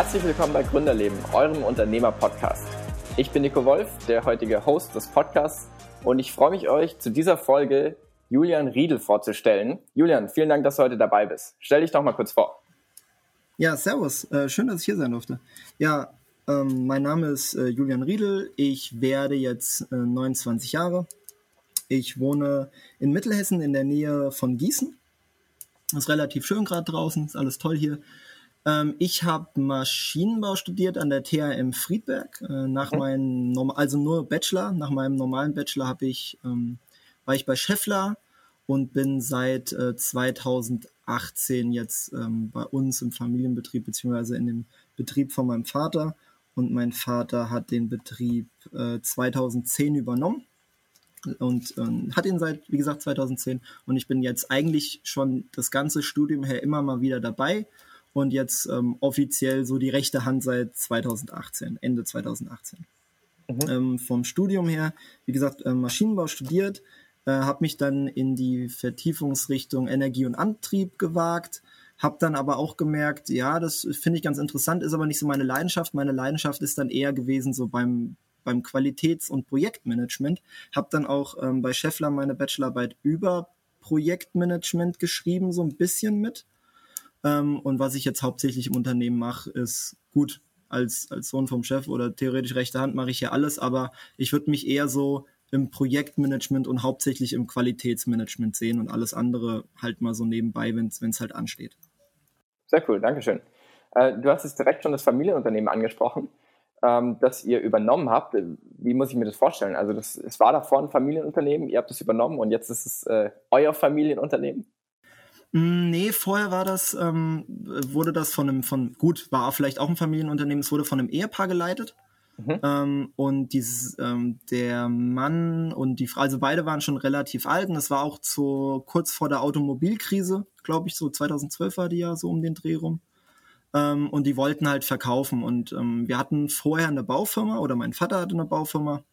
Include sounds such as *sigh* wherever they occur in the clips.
Herzlich willkommen bei Gründerleben, eurem Unternehmer-Podcast. Ich bin Nico Wolf, der heutige Host des Podcasts und ich freue mich, euch zu dieser Folge Julian Riedel vorzustellen. Julian, vielen Dank, dass du heute dabei bist. Stell dich doch mal kurz vor. Ja, servus. Äh, schön, dass ich hier sein durfte. Ja, ähm, mein Name ist äh, Julian Riedel. Ich werde jetzt äh, 29 Jahre. Ich wohne in Mittelhessen in der Nähe von Gießen. Ist relativ schön gerade draußen, ist alles toll hier. Ähm, ich habe Maschinenbau studiert an der THM Friedberg. Äh, nach mhm. meinem, also nur Bachelor. Nach meinem normalen Bachelor habe ich, ähm, war ich bei Scheffler und bin seit äh, 2018 jetzt ähm, bei uns im Familienbetrieb beziehungsweise in dem Betrieb von meinem Vater. Und mein Vater hat den Betrieb äh, 2010 übernommen und ähm, hat ihn seit, wie gesagt, 2010. Und ich bin jetzt eigentlich schon das ganze Studium her immer mal wieder dabei und jetzt ähm, offiziell so die rechte Hand seit 2018, Ende 2018. Mhm. Ähm, vom Studium her, wie gesagt, äh, Maschinenbau studiert, äh, habe mich dann in die Vertiefungsrichtung Energie und Antrieb gewagt, habe dann aber auch gemerkt, ja, das finde ich ganz interessant, ist aber nicht so meine Leidenschaft. Meine Leidenschaft ist dann eher gewesen so beim beim Qualitäts- und Projektmanagement. Habe dann auch ähm, bei Scheffler meine Bachelorarbeit über Projektmanagement geschrieben, so ein bisschen mit. Ähm, und was ich jetzt hauptsächlich im Unternehmen mache, ist gut, als, als Sohn vom Chef oder theoretisch rechte Hand mache ich ja alles, aber ich würde mich eher so im Projektmanagement und hauptsächlich im Qualitätsmanagement sehen und alles andere halt mal so nebenbei, wenn es halt ansteht. Sehr cool, Dankeschön. Äh, du hast jetzt direkt schon das Familienunternehmen angesprochen, ähm, das ihr übernommen habt. Wie muss ich mir das vorstellen? Also das, es war davor ein Familienunternehmen, ihr habt es übernommen und jetzt ist es äh, euer Familienunternehmen? Mm, nee, vorher war das, ähm, wurde das von einem, von, gut, war vielleicht auch ein Familienunternehmen, es wurde von einem Ehepaar geleitet. Mhm. Ähm, und dieses, ähm, der Mann und die Frau, also beide waren schon relativ alt und es war auch zu, kurz vor der Automobilkrise, glaube ich, so 2012 war die ja so um den Dreh rum. Ähm, und die wollten halt verkaufen und ähm, wir hatten vorher eine Baufirma oder mein Vater hatte eine Baufirma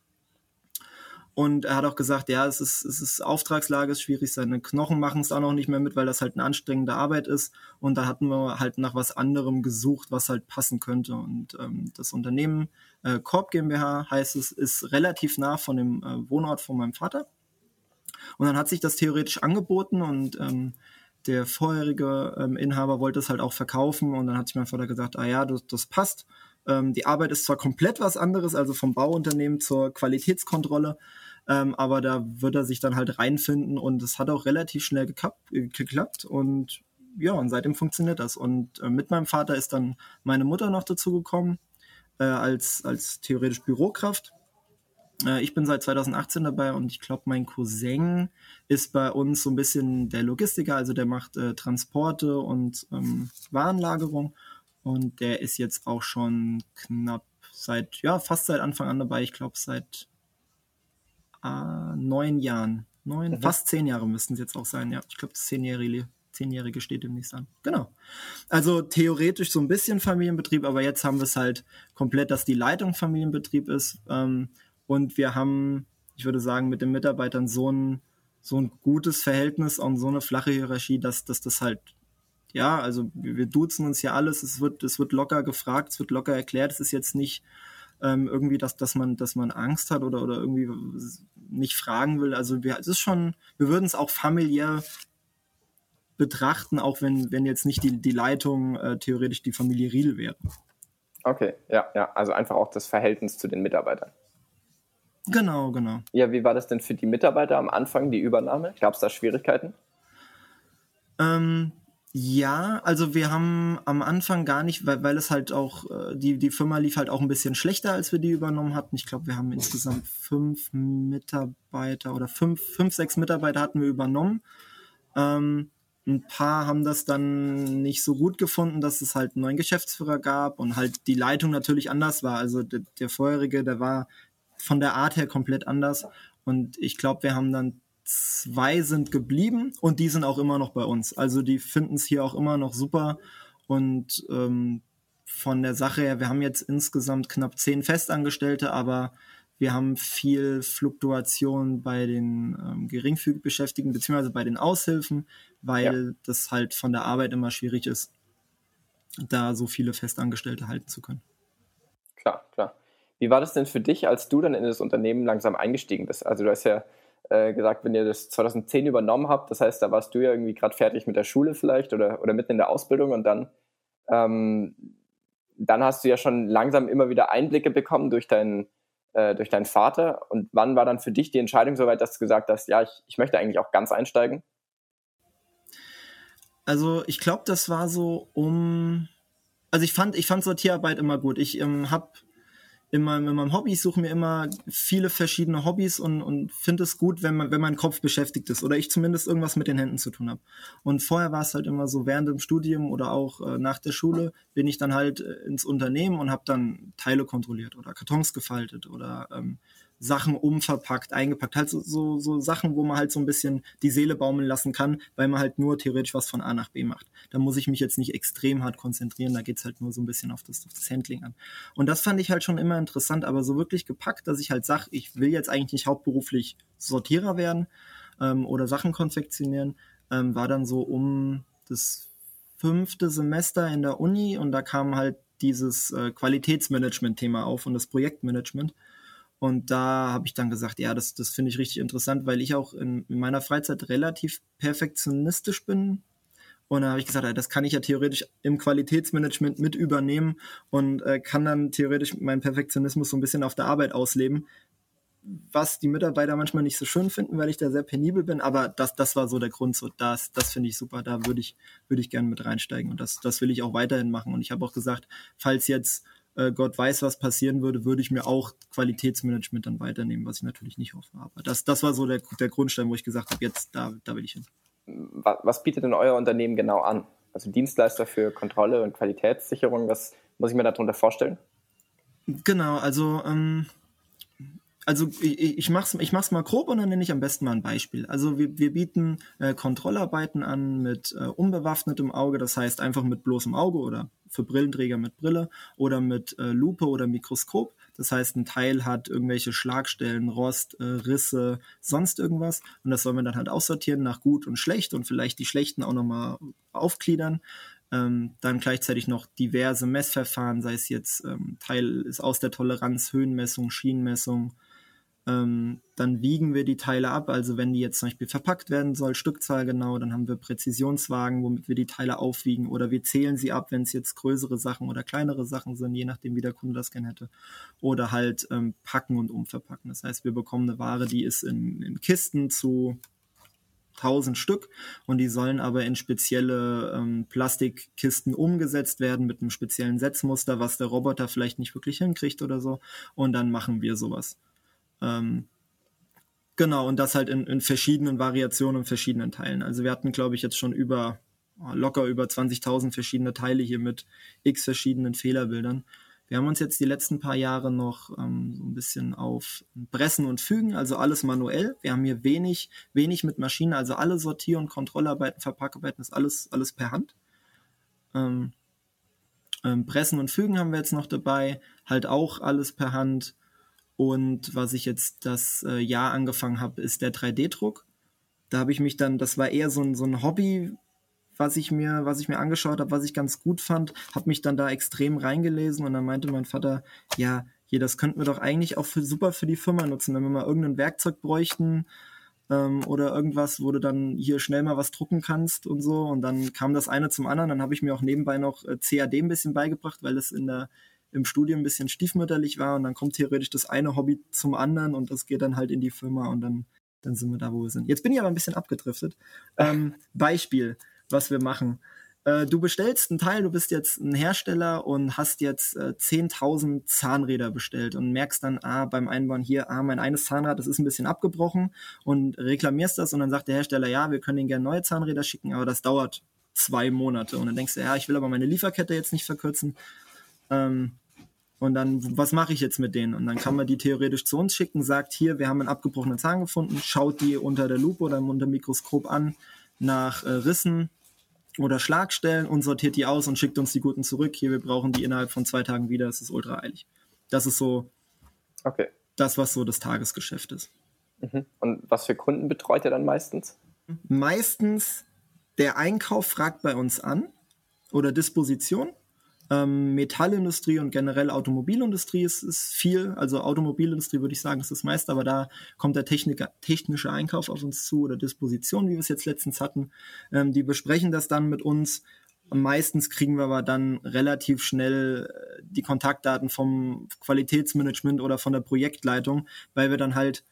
und er hat auch gesagt, ja, es ist, es ist Auftragslage, ist schwierig, seine Knochen machen es auch noch nicht mehr mit, weil das halt eine anstrengende Arbeit ist. Und da hatten wir halt nach was anderem gesucht, was halt passen könnte. Und ähm, das Unternehmen äh, Korb GmbH heißt es, ist relativ nah von dem äh, Wohnort von meinem Vater. Und dann hat sich das theoretisch angeboten und ähm, der vorherige ähm, Inhaber wollte es halt auch verkaufen und dann hat sich mein Vater gesagt, ah ja, das, das passt. Ähm, die Arbeit ist zwar komplett was anderes, also vom Bauunternehmen zur Qualitätskontrolle, ähm, aber da wird er sich dann halt reinfinden und es hat auch relativ schnell geklappt, äh, geklappt und ja, und seitdem funktioniert das. Und äh, mit meinem Vater ist dann meine Mutter noch dazu gekommen, äh, als, als theoretisch Bürokraft. Äh, ich bin seit 2018 dabei und ich glaube, mein Cousin ist bei uns so ein bisschen der Logistiker, also der macht äh, Transporte und ähm, Warenlagerung. Und der ist jetzt auch schon knapp seit, ja, fast seit Anfang an dabei. Ich glaube, seit äh, neun Jahren. Neun, mhm. fast zehn Jahre müssten es jetzt auch sein, ja. Ich glaube, das Zehnjährige, Zehnjährige steht demnächst an. Genau. Also theoretisch so ein bisschen Familienbetrieb, aber jetzt haben wir es halt komplett, dass die Leitung Familienbetrieb ist. Ähm, und wir haben, ich würde sagen, mit den Mitarbeitern so ein, so ein gutes Verhältnis und so eine flache Hierarchie, dass, dass das halt ja, also wir duzen uns ja alles, es wird, es wird locker gefragt, es wird locker erklärt, es ist jetzt nicht ähm, irgendwie, dass, dass man, dass man Angst hat oder, oder irgendwie nicht fragen will. Also wir, es ist schon, wir würden es auch familiär betrachten, auch wenn, wenn jetzt nicht die, die Leitung äh, theoretisch die Familie Riedel wäre. Okay, ja, ja, also einfach auch das Verhältnis zu den Mitarbeitern. Genau, genau. Ja, wie war das denn für die Mitarbeiter am Anfang, die Übernahme? Gab es da Schwierigkeiten? Ähm, ja, also wir haben am Anfang gar nicht, weil, weil es halt auch, äh, die, die Firma lief halt auch ein bisschen schlechter, als wir die übernommen hatten. Ich glaube, wir haben insgesamt fünf Mitarbeiter oder fünf, fünf, sechs Mitarbeiter hatten wir übernommen. Ähm, ein paar haben das dann nicht so gut gefunden, dass es halt einen neuen Geschäftsführer gab und halt die Leitung natürlich anders war. Also der, der vorherige, der war von der Art her komplett anders. Und ich glaube, wir haben dann zwei sind geblieben und die sind auch immer noch bei uns. Also die finden es hier auch immer noch super und ähm, von der Sache her, wir haben jetzt insgesamt knapp zehn Festangestellte, aber wir haben viel Fluktuation bei den ähm, geringfügig Beschäftigten beziehungsweise bei den Aushilfen, weil ja. das halt von der Arbeit immer schwierig ist. da so viele Festangestellte halten zu können. Klar, klar. Wie war das denn für dich, als du dann in das Unternehmen langsam eingestiegen bist? Also du hast ja äh, gesagt, wenn ihr das 2010 übernommen habt, das heißt, da warst du ja irgendwie gerade fertig mit der Schule vielleicht oder, oder mitten in der Ausbildung und dann, ähm, dann hast du ja schon langsam immer wieder Einblicke bekommen durch deinen, äh, durch deinen Vater. Und wann war dann für dich die Entscheidung soweit, dass du gesagt hast, ja, ich, ich möchte eigentlich auch ganz einsteigen? Also ich glaube, das war so um. Also ich fand, ich fand Sortierarbeit immer gut. Ich ähm, habe in meinem, in meinem Hobby, ich suche mir immer viele verschiedene Hobbys und, und finde es gut, wenn man, wenn mein Kopf beschäftigt ist oder ich zumindest irgendwas mit den Händen zu tun habe. Und vorher war es halt immer so, während dem Studium oder auch äh, nach der Schule bin ich dann halt äh, ins Unternehmen und habe dann Teile kontrolliert oder Kartons gefaltet oder ähm, Sachen umverpackt, eingepackt, halt so, so, so Sachen, wo man halt so ein bisschen die Seele baumeln lassen kann, weil man halt nur theoretisch was von A nach B macht. Da muss ich mich jetzt nicht extrem hart konzentrieren, da geht's halt nur so ein bisschen auf das, auf das Handling an. Und das fand ich halt schon immer interessant, aber so wirklich gepackt, dass ich halt sag, ich will jetzt eigentlich nicht hauptberuflich Sortierer werden ähm, oder Sachen konfektionieren, ähm, war dann so um das fünfte Semester in der Uni und da kam halt dieses äh, Qualitätsmanagement-Thema auf und das Projektmanagement. Und da habe ich dann gesagt, ja, das, das finde ich richtig interessant, weil ich auch in, in meiner Freizeit relativ perfektionistisch bin. Und da habe ich gesagt, das kann ich ja theoretisch im Qualitätsmanagement mit übernehmen und äh, kann dann theoretisch meinen Perfektionismus so ein bisschen auf der Arbeit ausleben. Was die Mitarbeiter manchmal nicht so schön finden, weil ich da sehr penibel bin, aber das, das war so der Grund. So, das, das finde ich super, da würde ich, würde ich gerne mit reinsteigen und das, das will ich auch weiterhin machen. Und ich habe auch gesagt, falls jetzt äh, Gott weiß, was passieren würde, würde ich mir auch Qualitätsmanagement dann weiternehmen, was ich natürlich nicht hoffe. Aber das, das war so der, der Grundstein, wo ich gesagt habe, jetzt da, da will ich hin. Was bietet denn euer Unternehmen genau an? Also Dienstleister für Kontrolle und Qualitätssicherung, was muss ich mir darunter vorstellen? Genau, also ähm, also ich, ich mach's, ich mach's mal grob und dann nenne ich am besten mal ein Beispiel. Also wir, wir bieten äh, Kontrollarbeiten an mit äh, unbewaffnetem Auge, das heißt einfach mit bloßem Auge oder für Brillenträger mit Brille oder mit äh, Lupe oder Mikroskop. Das heißt, ein Teil hat irgendwelche Schlagstellen, Rost, äh, Risse, sonst irgendwas. Und das soll man dann halt aussortieren nach gut und schlecht und vielleicht die schlechten auch nochmal aufgliedern. Ähm, dann gleichzeitig noch diverse Messverfahren, sei es jetzt ähm, Teil ist aus der Toleranz, Höhenmessung, Schienenmessung, ähm, dann wiegen wir die Teile ab. Also wenn die jetzt zum Beispiel verpackt werden soll, Stückzahl genau, dann haben wir Präzisionswagen, womit wir die Teile aufwiegen. Oder wir zählen sie ab, wenn es jetzt größere Sachen oder kleinere Sachen sind, je nachdem, wie der Kunde das gerne hätte. Oder halt ähm, packen und umverpacken. Das heißt, wir bekommen eine Ware, die ist in, in Kisten zu 1000 Stück und die sollen aber in spezielle ähm, Plastikkisten umgesetzt werden mit einem speziellen Setzmuster, was der Roboter vielleicht nicht wirklich hinkriegt oder so. Und dann machen wir sowas. Ähm, genau, und das halt in, in verschiedenen Variationen und verschiedenen Teilen. Also wir hatten, glaube ich, jetzt schon über oh, locker über 20.000 verschiedene Teile hier mit x verschiedenen Fehlerbildern. Wir haben uns jetzt die letzten paar Jahre noch ähm, so ein bisschen auf Pressen und Fügen, also alles manuell. Wir haben hier wenig, wenig mit Maschinen, also alle Sortier- und Kontrollarbeiten, Verpackarbeiten ist alles, alles per Hand. Ähm, ähm, Pressen und Fügen haben wir jetzt noch dabei, halt auch alles per Hand. Und was ich jetzt das äh, Jahr angefangen habe, ist der 3D-Druck. Da habe ich mich dann, das war eher so ein, so ein Hobby, was ich mir, was ich mir angeschaut habe, was ich ganz gut fand, habe mich dann da extrem reingelesen und dann meinte mein Vater, ja, hier, das könnten wir doch eigentlich auch für, super für die Firma nutzen, wenn wir mal irgendein Werkzeug bräuchten ähm, oder irgendwas, wo du dann hier schnell mal was drucken kannst und so. Und dann kam das eine zum anderen. Dann habe ich mir auch nebenbei noch äh, CAD ein bisschen beigebracht, weil es in der im Studium ein bisschen stiefmütterlich war und dann kommt theoretisch das eine Hobby zum anderen und das geht dann halt in die Firma und dann, dann sind wir da, wo wir sind. Jetzt bin ich aber ein bisschen abgedriftet. Ähm, Beispiel, was wir machen. Äh, du bestellst einen Teil, du bist jetzt ein Hersteller und hast jetzt äh, 10.000 Zahnräder bestellt und merkst dann, ah, beim Einbauen hier, ah, mein eines Zahnrad, das ist ein bisschen abgebrochen und reklamierst das und dann sagt der Hersteller, ja, wir können Ihnen gerne neue Zahnräder schicken, aber das dauert zwei Monate. Und dann denkst du, ja, ich will aber meine Lieferkette jetzt nicht verkürzen. Ähm, und dann, was mache ich jetzt mit denen? Und dann kann man die theoretisch zu uns schicken, sagt hier, wir haben einen abgebrochenen Zahn gefunden, schaut die unter der Lupe oder unter dem Mikroskop an nach äh, Rissen oder Schlagstellen und sortiert die aus und schickt uns die guten zurück. Hier, wir brauchen die innerhalb von zwei Tagen wieder, das ist ultra eilig. Das ist so okay. das, was so das Tagesgeschäft ist. Mhm. Und was für Kunden betreut ihr dann meistens? Meistens der Einkauf fragt bei uns an oder Disposition Ähm, Metallindustrie und generell Automobilindustrie ist, ist viel. Also Automobilindustrie würde ich sagen, ist das meiste, aber da kommt der Techniker, technische Einkauf auf uns zu oder Disposition, wie wir es jetzt letztens hatten. Ähm, die besprechen das dann mit uns. Meistens kriegen wir aber dann relativ schnell äh, die Kontaktdaten vom Qualitätsmanagement oder von der Projektleitung, weil wir dann halt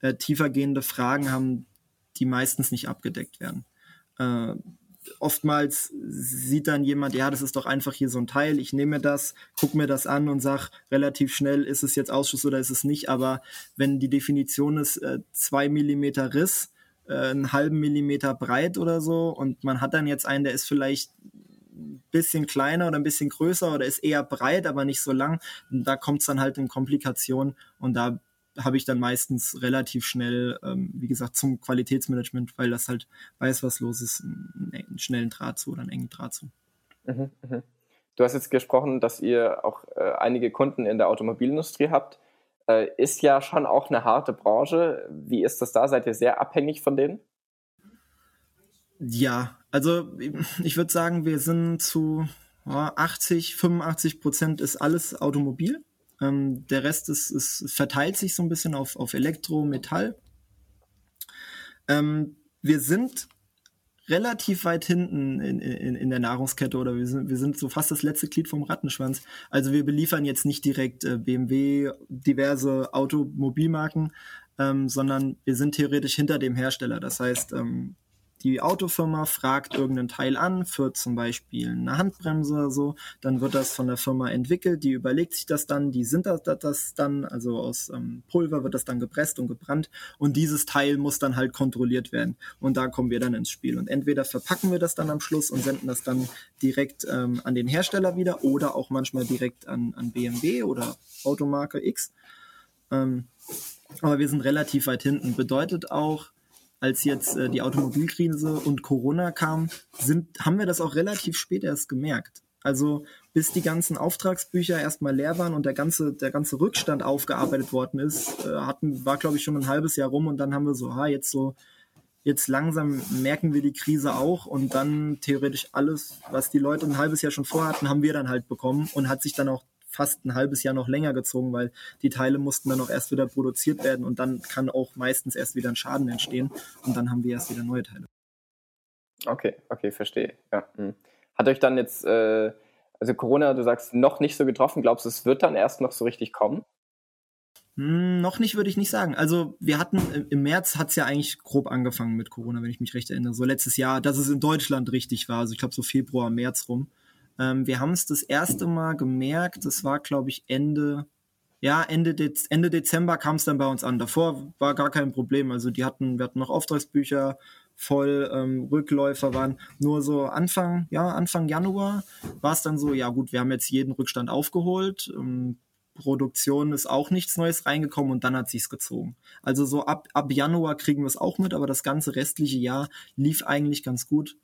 äh, tiefergehende Fragen haben, die meistens nicht abgedeckt werden. Äh, oftmals sieht dann jemand, ja, das ist doch einfach hier so ein Teil, ich nehme das, gucke mir das an und sage relativ schnell, ist es jetzt Ausschuss oder ist es nicht, aber wenn die Definition ist, äh, zwei Millimeter Riss, äh, einen halben Millimeter breit oder so und man hat dann jetzt einen, der ist vielleicht ein bisschen kleiner oder ein bisschen größer oder ist eher breit, aber nicht so lang, da kommt es dann halt in Komplikationen und da habe ich dann meistens relativ schnell, ähm, wie gesagt, zum Qualitätsmanagement, weil das halt weiß, was los ist, einen, schnellen Draht zu oder einen engen Draht zu. Mhm, mh. Du hast jetzt gesprochen, dass ihr auch äh, einige Kunden in der Automobilindustrie habt. Äh, ist ja schon auch eine harte Branche. Wie ist das da? Seid ihr sehr abhängig von denen? Ja, also ich würde sagen, wir sind zu 80, 85 Prozent ist alles Automobil. Ähm, der Rest ist, ist, verteilt sich so ein bisschen auf, auf Elektro, Metall. Ähm, wir sind relativ weit hinten in, in, in der Nahrungskette oder wir sind, wir sind so fast das letzte Glied vom Rattenschwanz. Also wir beliefern jetzt nicht direkt äh, BMW, diverse Automobilmarken, ähm, sondern wir sind theoretisch hinter dem Hersteller. Das heißt, ähm, die Autofirma fragt irgendeinen Teil an für zum Beispiel eine Handbremse oder so, dann wird das von der Firma entwickelt, die überlegt sich das dann, die sind das, das dann, also aus ähm, Pulver wird das dann gepresst und gebrannt und dieses Teil muss dann halt kontrolliert werden und da kommen wir dann ins Spiel und entweder verpacken wir das dann am Schluss und senden das dann direkt ähm, an den Hersteller wieder oder auch manchmal direkt an, an BMW oder Automarke X. Ähm, aber wir sind relativ weit hinten. Bedeutet auch, als jetzt äh, die Automobilkrise und Corona kam, sind, haben wir das auch relativ spät erst gemerkt. Also bis die ganzen Auftragsbücher erstmal leer waren und der ganze, der ganze Rückstand aufgearbeitet worden ist, äh, hatten, war glaube ich schon ein halbes Jahr rum und dann haben wir so, ha, jetzt so, jetzt langsam merken wir die Krise auch und dann theoretisch alles, was die Leute ein halbes Jahr schon vorhatten, haben wir dann halt bekommen und hat sich dann auch fast ein halbes Jahr noch länger gezogen, weil die Teile mussten dann auch erst wieder produziert werden und dann kann auch meistens erst wieder ein Schaden entstehen und dann haben wir erst wieder neue Teile. Okay, okay, verstehe. Ja. Hm. Hat euch dann jetzt, äh, also Corona, du sagst, noch nicht so getroffen, glaubst du, es wird dann erst noch so richtig kommen? Hm, noch nicht, würde ich nicht sagen. Also wir hatten im März hat es ja eigentlich grob angefangen mit Corona, wenn ich mich recht erinnere. So letztes Jahr, dass es in Deutschland richtig war. Also ich glaube so Februar, März rum. Ähm, wir haben es das erste Mal gemerkt, das war, glaube ich, Ende, ja, Ende, Dez Ende Dezember kam es dann bei uns an. Davor war gar kein Problem. Also die hatten, wir hatten noch Auftragsbücher voll, ähm, Rückläufer waren nur so Anfang, ja, Anfang Januar war es dann so, ja gut, wir haben jetzt jeden Rückstand aufgeholt. Ähm, Produktion ist auch nichts Neues reingekommen und dann hat sich's gezogen. Also so ab, ab Januar kriegen wir es auch mit, aber das ganze restliche Jahr lief eigentlich ganz gut.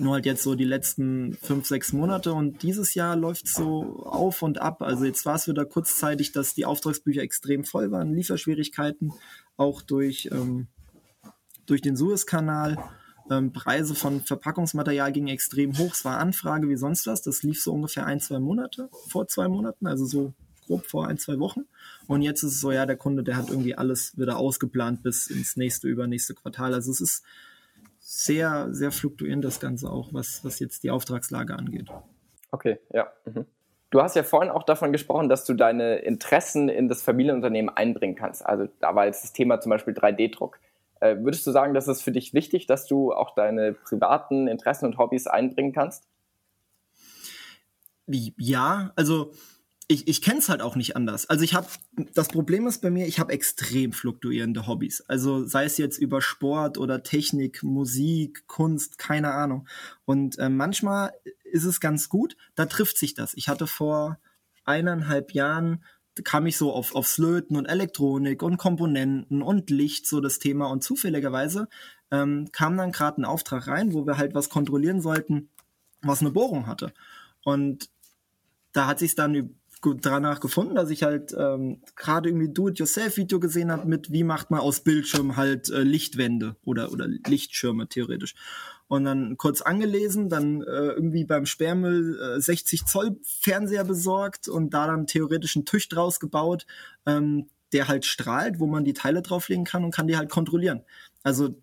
Nur halt jetzt so die letzten fünf, sechs Monate und dieses Jahr läuft so auf und ab. Also jetzt war es wieder kurzzeitig, dass die Auftragsbücher extrem voll waren, Lieferschwierigkeiten, auch durch, ähm, durch den Suezkanal. Ähm, Preise von Verpackungsmaterial gingen extrem hoch. Es war Anfrage wie sonst was. Das lief so ungefähr ein, zwei Monate, vor zwei Monaten, also so grob vor ein, zwei Wochen. Und jetzt ist es so, ja, der Kunde, der hat irgendwie alles wieder ausgeplant bis ins nächste, übernächste Quartal. Also es ist sehr, sehr fluktuierend das Ganze auch, was, was jetzt die Auftragslage angeht. Okay, ja. Mhm. Du hast ja vorhin auch davon gesprochen, dass du deine Interessen in das Familienunternehmen einbringen kannst. Also da war jetzt das Thema zum Beispiel 3D-Druck. Äh, würdest du sagen, dass es für dich wichtig, dass du auch deine privaten Interessen und Hobbys einbringen kannst? Ja, also ich, ich kenne es halt auch nicht anders. Also ich habe, das Problem ist bei mir, ich habe extrem fluktuierende Hobbys. Also sei es jetzt über Sport oder Technik, Musik, Kunst, keine Ahnung. Und äh, manchmal ist es ganz gut, da trifft sich das. Ich hatte vor eineinhalb Jahren kam ich so auf, aufs Löten und Elektronik und Komponenten und Licht, so das Thema. Und zufälligerweise ähm, kam dann gerade ein Auftrag rein, wo wir halt was kontrollieren sollten, was eine Bohrung hatte. Und da hat sich dann danach gefunden, dass ich halt ähm, gerade irgendwie Do-it-yourself-Video gesehen habe mit, wie macht man aus Bildschirm halt äh, Lichtwände oder, oder Lichtschirme theoretisch. und dann kurz angelesen, dann äh, irgendwie beim Sperrmüll äh, 60 Zoll Fernseher besorgt und da dann theoretisch einen Tisch draus gebaut, ähm, der halt strahlt, wo man die Teile drauflegen kann und kann die halt kontrollieren. Also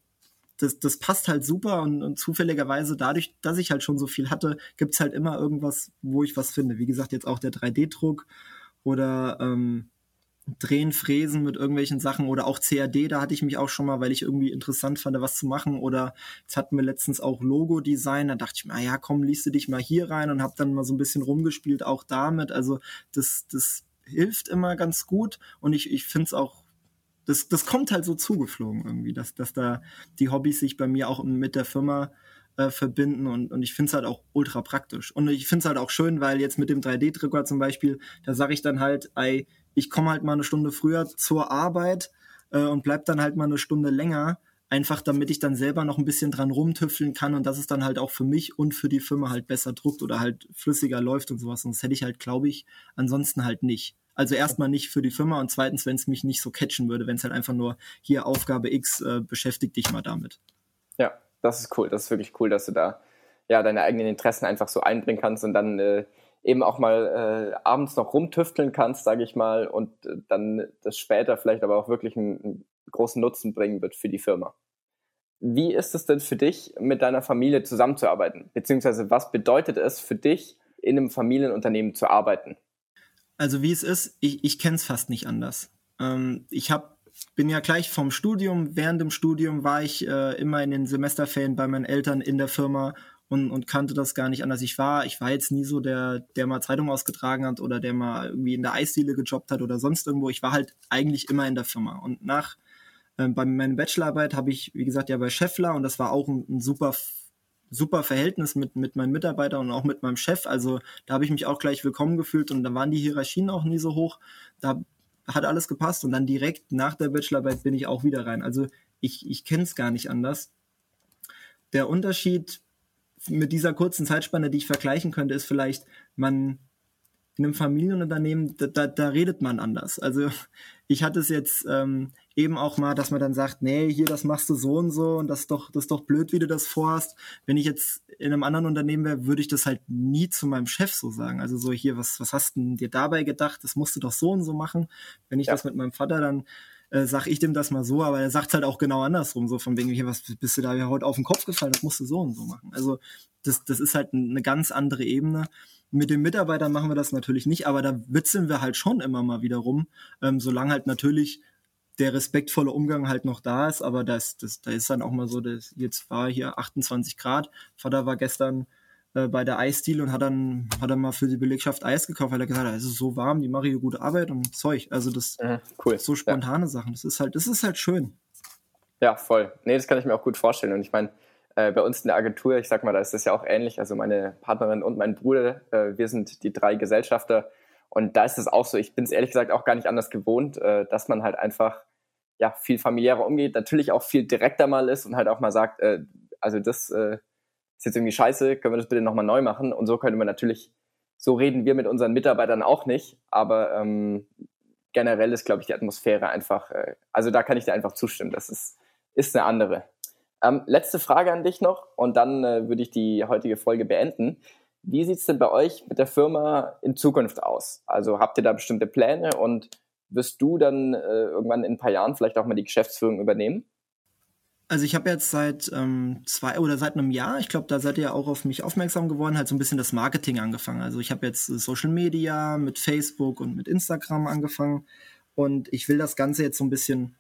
das, das passt halt super und, und zufälligerweise dadurch, dass ich halt schon so viel hatte, gibt's halt immer irgendwas, wo ich was finde. Wie gesagt, jetzt auch der 3D-Druck oder ähm, Drehen, Fräsen mit irgendwelchen Sachen oder auch CAD, da hatte ich mich auch schon mal, weil ich irgendwie interessant fand, was zu machen. Oder jetzt hatten wir letztens auch Logo-Design, da dachte ich mir, ah ja, komm, liest du dich mal hier rein und hab dann mal so ein bisschen rumgespielt, auch damit. Also das, das hilft immer ganz gut und ich, ich finde es auch das, das kommt halt so zugeflogen irgendwie, dass, dass da die Hobbys sich bei mir auch mit der Firma äh, verbinden und, und ich finde es halt auch ultra praktisch. Und ich finde es halt auch schön, weil jetzt mit dem 3D-Drucker zum Beispiel, da sage ich dann halt, ey, ich komme halt mal eine Stunde früher zur Arbeit äh, und bleib dann halt mal eine Stunde länger, einfach damit ich dann selber noch ein bisschen dran rumtüfteln kann und dass es dann halt auch für mich und für die Firma halt besser druckt oder halt flüssiger läuft und sowas. Und das hätte ich halt, glaube ich, ansonsten halt nicht. Also erstmal nicht für die Firma und zweitens, wenn es mich nicht so catchen würde, wenn es halt einfach nur hier Aufgabe X äh, beschäftigt dich mal damit. Ja, das ist cool. Das ist wirklich cool, dass du da ja deine eigenen Interessen einfach so einbringen kannst und dann äh, eben auch mal äh, abends noch rumtüfteln kannst, sage ich mal, und äh, dann das später vielleicht aber auch wirklich einen, einen großen Nutzen bringen wird für die Firma. Wie ist es denn für dich, mit deiner Familie zusammenzuarbeiten? Beziehungsweise was bedeutet es für dich, in einem Familienunternehmen zu arbeiten? Also wie es ist, ich, ich kenne es fast nicht anders. Ähm, ich hab, bin ja gleich vom Studium, während dem Studium war ich äh, immer in den Semesterferien bei meinen Eltern in der Firma und, und kannte das gar nicht anders. Ich war, ich war jetzt nie so der, der mal Zeitung ausgetragen hat oder der mal irgendwie in der Eisdiele gejobbt hat oder sonst irgendwo. Ich war halt eigentlich immer in der Firma. Und nach äh, bei meiner Bachelorarbeit habe ich, wie gesagt, ja bei Scheffler und das war auch ein, ein super super Verhältnis mit, mit meinen Mitarbeitern und auch mit meinem Chef. Also da habe ich mich auch gleich willkommen gefühlt und da waren die Hierarchien auch nie so hoch. Da hat alles gepasst und dann direkt nach der Bachelorarbeit bin ich auch wieder rein. Also ich, ich kenne es gar nicht anders. Der Unterschied mit dieser kurzen Zeitspanne, die ich vergleichen könnte, ist vielleicht, man in einem Familienunternehmen, da, da, da redet man anders. Also ich hatte es jetzt ähm, eben auch mal, dass man dann sagt, nee, hier, das machst du so und so und das ist doch, das ist doch blöd, wie du das vorhast. Wenn ich jetzt in einem anderen Unternehmen wäre, würde ich das halt nie zu meinem Chef so sagen. Also so hier, was, was hast du dir dabei gedacht? Das musst du doch so und so machen. Wenn ich ja. das mit meinem Vater dann äh, sag ich dem das mal so, aber er sagt halt auch genau andersrum, so von wegen, was bist du da heute auf den Kopf gefallen, das musst du so und so machen. Also das, das ist halt eine ganz andere Ebene. Mit den Mitarbeitern machen wir das natürlich nicht, aber da witzeln wir halt schon immer mal wieder rum, ähm, solange halt natürlich der respektvolle Umgang halt noch da ist, aber das, das, da ist dann auch mal so, dass jetzt war hier 28 Grad, Vater war gestern äh, bei der Eisdiele und hat dann, hat dann mal für die Belegschaft Eis gekauft, weil er gesagt hat, es ist so warm, die machen hier gute Arbeit und Zeug. Also das mhm, cool. so spontane ja. Sachen. Das ist halt, das ist halt schön. Ja, voll. Nee, das kann ich mir auch gut vorstellen. Und ich meine, äh, bei uns in der Agentur, ich sag mal, da ist das ja auch ähnlich. Also meine Partnerin und mein Bruder, äh, wir sind die drei Gesellschafter. Und da ist es auch so, ich bin es ehrlich gesagt auch gar nicht anders gewohnt, äh, dass man halt einfach ja viel familiärer umgeht, natürlich auch viel direkter mal ist und halt auch mal sagt, äh, also das ist jetzt irgendwie scheiße, können wir das bitte nochmal neu machen? Und so könnte man natürlich, so reden wir mit unseren Mitarbeitern auch nicht, aber ähm, generell ist, glaube ich, die Atmosphäre einfach, äh, also da kann ich dir einfach zustimmen, das ist, ist eine andere. Ähm, letzte Frage an dich noch und dann äh, würde ich die heutige Folge beenden. Wie sieht es denn bei euch mit der Firma in Zukunft aus? Also habt ihr da bestimmte Pläne und wirst du dann äh, irgendwann in ein paar Jahren vielleicht auch mal die Geschäftsführung übernehmen? Also ich habe jetzt seit ähm, zwei oder seit einem Jahr, ich glaube, da seid ihr auch auf mich aufmerksam geworden, halt so ein bisschen das Marketing angefangen. Also ich habe jetzt Social Media mit Facebook und mit Instagram angefangen und ich will das Ganze jetzt so ein bisschen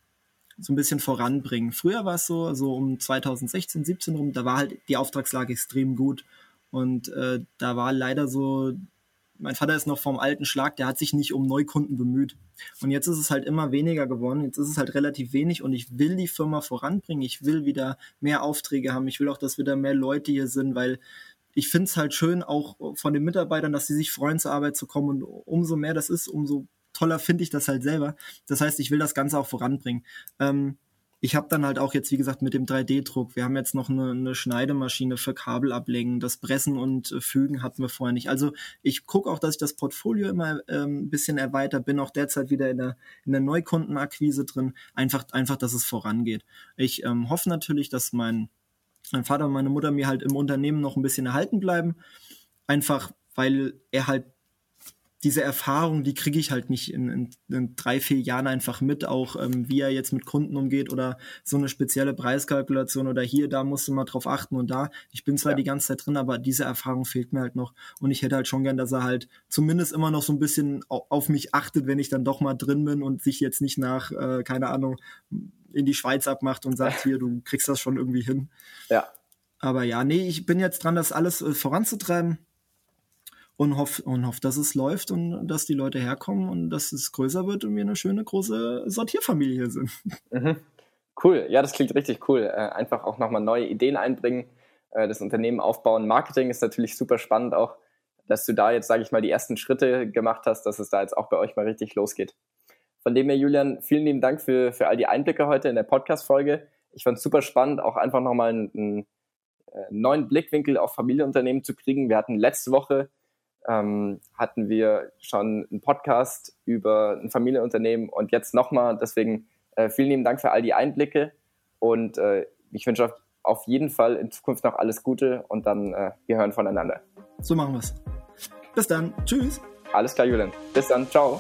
so ein bisschen voranbringen. Früher war es so, so um 2016, 17 rum, da war halt die Auftragslage extrem gut und äh, da war leider so mein Vater ist noch vom alten Schlag, der hat sich nicht um Neukunden bemüht. Und jetzt ist es halt immer weniger geworden. Jetzt ist es halt relativ wenig und ich will die Firma voranbringen. Ich will wieder mehr Aufträge haben. Ich will auch, dass wieder mehr Leute hier sind, weil ich finde es halt schön, auch von den Mitarbeitern, dass sie sich freuen, zur Arbeit zu kommen. Und umso mehr das ist, umso toller finde ich das halt selber. Das heißt, ich will das Ganze auch voranbringen. Ähm, ich habe dann halt auch jetzt, wie gesagt, mit dem 3D-Druck, wir haben jetzt noch eine, eine Schneidemaschine für Kabelablegen, das Pressen und äh, Fügen hatten wir vorher nicht. Also ich gucke auch, dass ich das Portfolio immer ähm, ein bisschen erweitert, bin auch derzeit wieder in der, in der Neukundenakquise drin, einfach, einfach, dass es vorangeht. Ich ähm, hoffe natürlich, dass mein mein Vater und meine Mutter mir halt im Unternehmen noch ein bisschen erhalten bleiben. Einfach, weil er halt diese Erfahrung, die kriege ich halt nicht in, in, in, drei, vier Jahren einfach mit, auch ähm, wie er jetzt mit Kunden umgeht oder so eine spezielle Preiskalkulation oder hier, da musst du mal drauf achten und da. Ich bin zwar ja. die ganze Zeit drin, aber diese Erfahrung fehlt mir halt noch und ich hätte halt schon gern, dass er halt zumindest immer noch so ein bisschen auf mich achtet, wenn ich dann doch mal drin bin und sich jetzt nicht nach, äh, keine Ahnung, in die Schweiz abmacht und sagt, *laughs* hier, du kriegst das schon irgendwie hin. Ja. Aber ja, nee, ich bin jetzt dran, das alles äh, voranzutreiben und hoffe, und hoff, dass es läuft und dass die Leute herkommen und dass es größer wird und wir eine schöne große Sortierfamilie sind. *laughs* Mhm. Cool, ja, das klingt richtig cool. Äh, einfach auch nochmal neue Ideen einbringen, äh, das Unternehmen aufbauen. Marketing ist natürlich super spannend auch, dass du da jetzt, sage ich mal, die ersten Schritte gemacht hast, dass es da jetzt auch bei euch mal richtig losgeht. Von dem her, Julian, vielen lieben Dank für, für all die Einblicke heute in der Podcast-Folge. Ich fand es super spannend, auch einfach nochmal einen, einen äh, neuen Blickwinkel auf Familienunternehmen zu kriegen. Wir hatten letzte Woche ähm, hatten wir schon einen Podcast über ein Familienunternehmen und jetzt nochmal. Deswegen äh, vielen lieben Dank für all die Einblicke und äh, ich wünsche auf, auf, jeden Fall in Zukunft noch alles Gute und dann äh, wir hören voneinander. So machen wir es. Bis dann. Tschüss. Alles klar, Julian. Bis dann. Ciao.